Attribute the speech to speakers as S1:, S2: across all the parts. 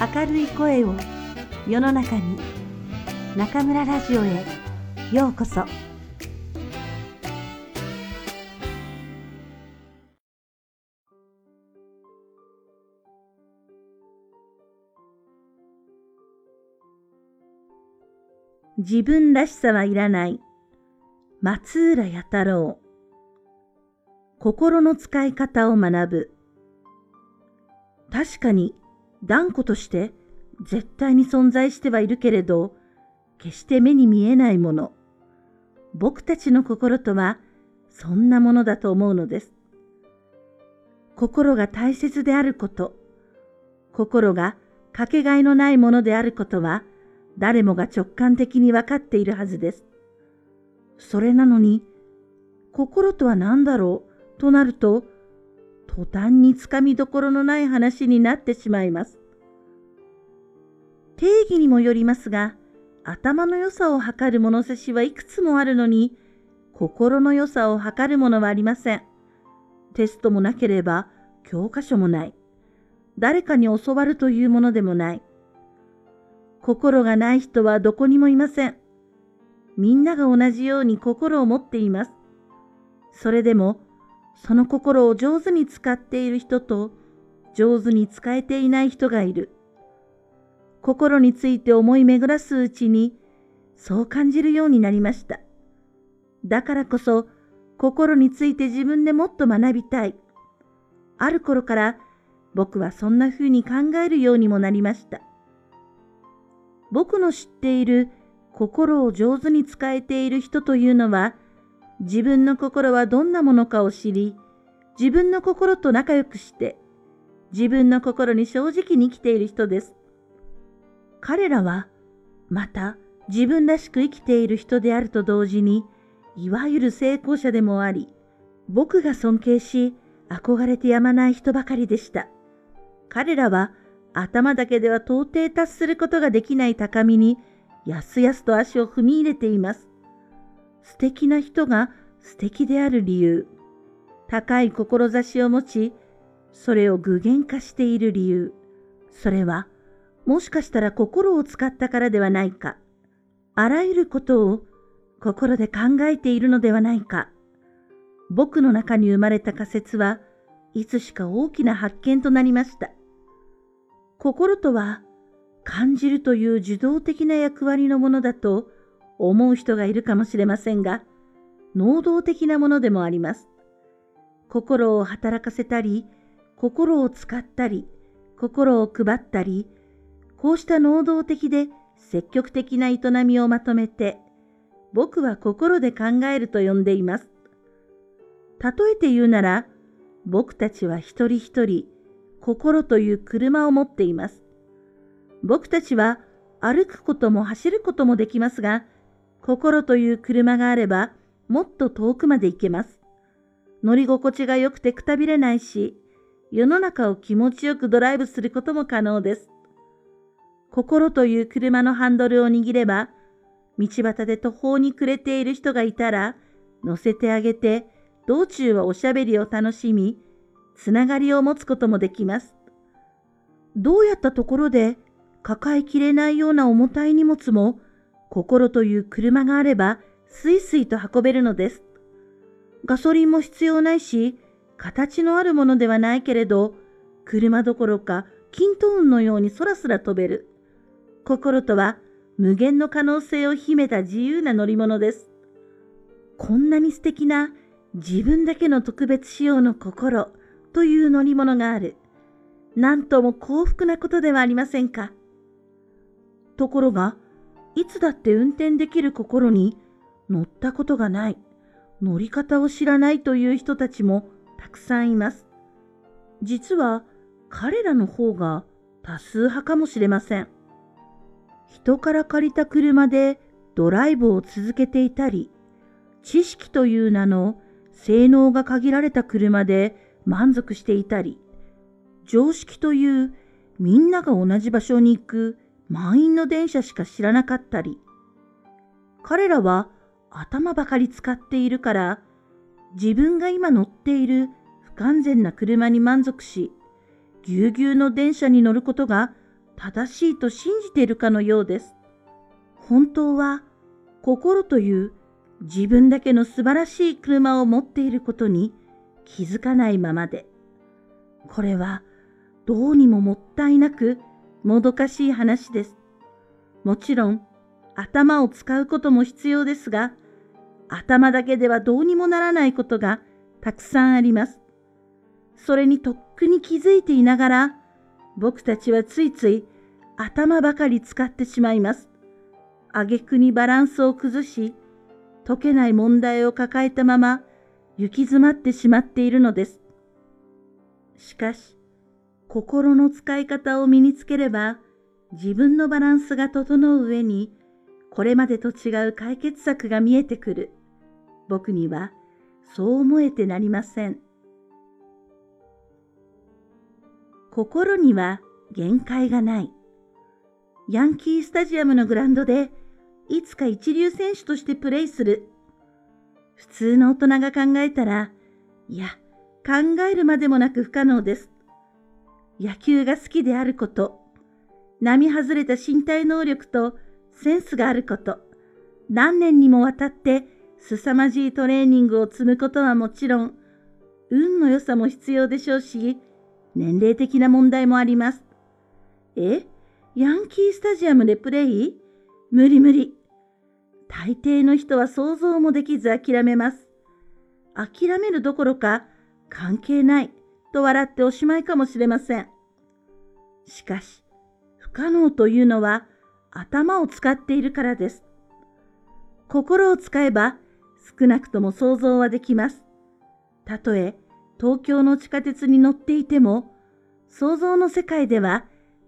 S1: 明るい声を世の中に中村ラジオへようこそ。自分らしさはいらない。松浦弥太郎。心の使い方を学ぶ。確かに断固として絶対に存在してはいるけれど、決して目に見えないもの。僕たちの心とはそんなものだと思うのです。心が大切であること、心がかけがえのないものであることは誰もが直感的に分かっているはずです。それなのに、心とは何だろうとなると、途端につかみどころのない話になってしまいます。定義にもよりますが、頭の良さを測る物差しはいくつもあるのに、心の良さを測るものはありません。テストもなければ教科書もない。誰かに教わるというものでもない。心がない人はどこにもいません。みんなが同じように心を持っています。それでもその心を上手に使っている人と上手に使えていない人がいる。心について思い巡らすうちにそう感じるようになりました。だからこそ心について自分でもっと学びたい。ある頃から僕はそんな風に考えるようにもなりました。僕の知っている心を上手に使えている人というのは自分の心はどんなものかを知り、自分の心と仲良くして、自分の心に正直に生きている人です。彼らは、また自分らしく生きている人であると同時に、いわゆる成功者でもあり、僕が尊敬し、憧れてやまない人ばかりでした。彼らは頭だけでは到底達することができない高みに、やすやすと足を踏み入れています。素敵な人が素敵である理由、高い志を持ち、それを具現化している理由、それは、もしかしたら心を使ったからではないか、あらゆることを心で考えているのではないか、僕の中に生まれた仮説はいつしか大きな発見となりました。心とは感じるという受動的な役割のものだと思う人がいるかもしれませんが、能動的なものでもあります。心を働かせたり、心を使ったり、心を配ったり、こうした能動的で積極的な営みをまとめて、僕は心で考えると呼んでいます。例えて言うなら、僕たちは一人一人、心という車を持っています。僕たちは歩くことも走ることもできますが、心という車があれば、もっと遠くまで行けます。乗り心地が良くてくたびれないし、世の中を気持ちよくドライブすることも可能です。心という車のハンドルを握れば、道端で途方に暮れている人がいたら、乗せてあげて、道中はおしゃべりを楽しみ、つながりを持つこともできます。どうやったところで抱えきれないような重たい荷物も心という車があれば、スイスイと運べるのです。ガソリンも必要ないし、形のあるものではないけれど、車どころか均等運のようにそらすら飛べる。心とは無限の可能性を秘めた自由な乗り物です。こんなに素敵な自分だけの特別仕様の心という乗り物がある。なんとも幸福なことではありませんか。ところが、いつだって運転できる心に乗ったことがない、乗り方を知らないという人たちもたくさんいます。実は彼らの方が多数派かもしれません。人から借りた車でドライブを続けていたり、知識という名の性能が限られた車で満足していたり、常識というみんなが同じ場所に行く満員の電車しか知らなかったり、彼らは頭ばかり使っているから、自分が今乗っている不完全な車に満足し、ぎゅうぎゅうの電車に乗ることが正しいと信じているかのようです。本当は心という自分だけの素晴らしい車を持っていることに気づかないままで、これはどうにももったいなくもどかしい話です。もちろん頭を使うことも必要ですが、頭だけではどうにもならないことがたくさんあります。それにとっくに気づいていながら、僕たちはついつい頭ばかり使ってしまいます。挙句にバランスを崩し、解けない問題を抱えたまま行き詰まってしまっているのです。しかし、心の使い方を身につければ、自分のバランスが整う上に、これまでと違う解決策が見えてくる。僕にはそう思えてなりません。心には限界がない。ヤンキースタジアムのグラウンドでいつか一流選手としてプレイする。普通の大人が考えたら、いや、考えるまでもなく不可能です。野球が好きであること、並外れた身体能力とセンスがあること、何年にもわたって凄まじいトレーニングを積むことはもちろん、運の良さも必要でしょうし、年齢的な問題もあります。え？ヤンキースタジアムでプレイ？無理無理。大抵の人は想像もできず諦めます。諦めるどころか関係ないと笑っておしまいかもしれません。しかし、不可能というのは頭を使っているからです。心を使えば少なくとも想像はできます。たとえ東京の地下鉄に乗っていても、想像の世界では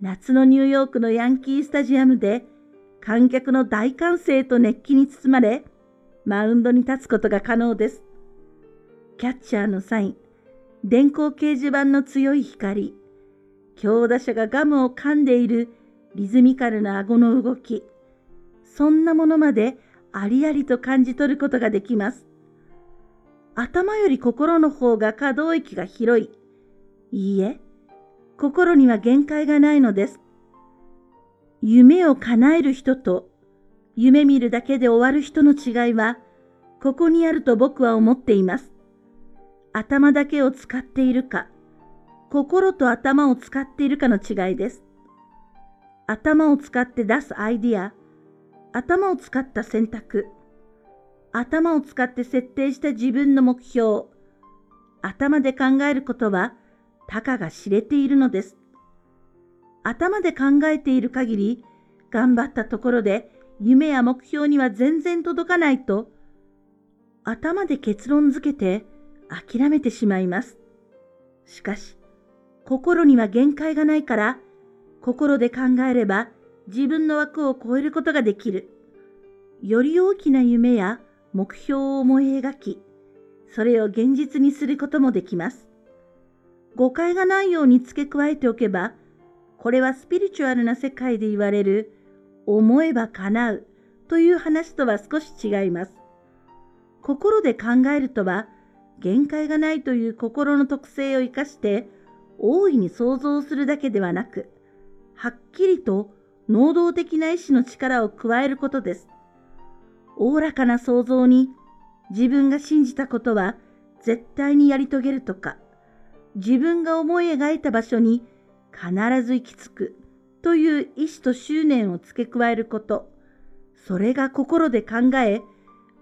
S1: 夏のニューヨークのヤンキースタジアムで観客の大歓声と熱気に包まれ、マウンドに立つことが可能です。キャッチャーのサイン、電光掲示板の強い光、強打者がガムを噛んでいるリズミカルな顎の動き、そんなものまでありありと感じ取ることができます。頭より心の方が可動域が広い。いいえ、心には限界がないのです。夢を叶える人と夢見るだけで終わる人の違いは、ここにあると僕は思っています。頭だけを使っているか、心と頭を使っているかの違いです。頭を使って出すアイディア、頭を使った選択、頭を使って設定した自分の目標、頭で考えることは、たかが知れているのです。頭で考えている限り、頑張ったところで夢や目標には全然届かないと、頭で結論づけて諦めてしまいます。しかし、心には限界がないから、心で考えれば自分の枠を超えることができる。より大きな夢や目標を思い描き、それを現実にすることもできます。誤解がないように付け加えておけば、これはスピリチュアルな世界で言われる思えば叶うという話とは少し違います。心で考えるとは限界がないという心の特性を生かして大いに想像するだけではなく、はっきりと能動的な意志の力を加えることです。おおらかな想像に自分が信じたことは絶対にやり遂げるとか、自分が思い描いた場所に必ず行き着くという意志と執念を付け加えること、それが心で考え、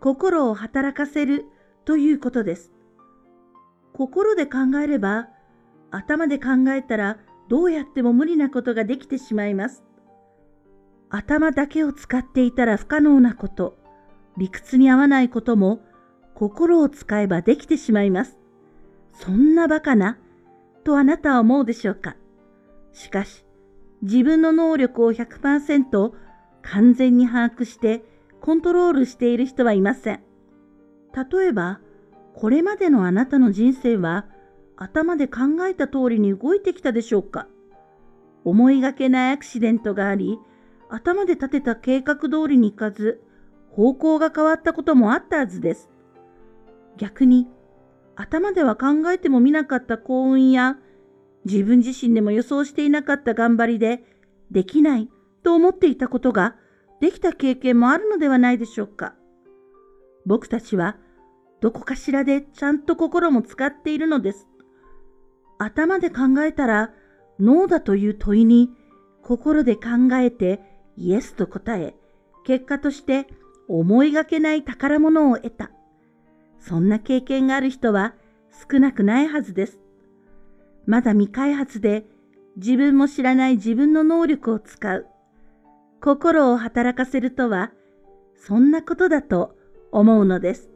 S1: 心を働かせるということです。心で考えれば、頭で考えたらどうやっても無理なことができてしまいます。頭だけを使っていたら不可能なこと、理屈に合わないことも心を使えばできてしまいます。そんなバカなとあなたは思うでしょうかしかし、自分の能力を100%完全に把握してコントロールしている人はいません。例えば、これまでのあなたの人生は頭で考えた通りに動いてきたでしょうか？思いがけないアクシデントがあり、頭で立てた計画通りに行かず、方向が変わったこともあったはずです。逆に、頭では考えてもみなかった幸運や、自分自身でも予想していなかった頑張りで、できないと思っていたことができた経験もあるのではないでしょうか？僕たちはどこかしらでちゃんと心も使っているのです。頭で考えたらノーだという問いに心で考えてイエスと答え、結果として思いがけない宝物を得た。そんな経験がある人は少なくないはずです。まだ未開発で自分も知らない自分の能力を使う。心を働かせるとは、そんなことだと思うのです。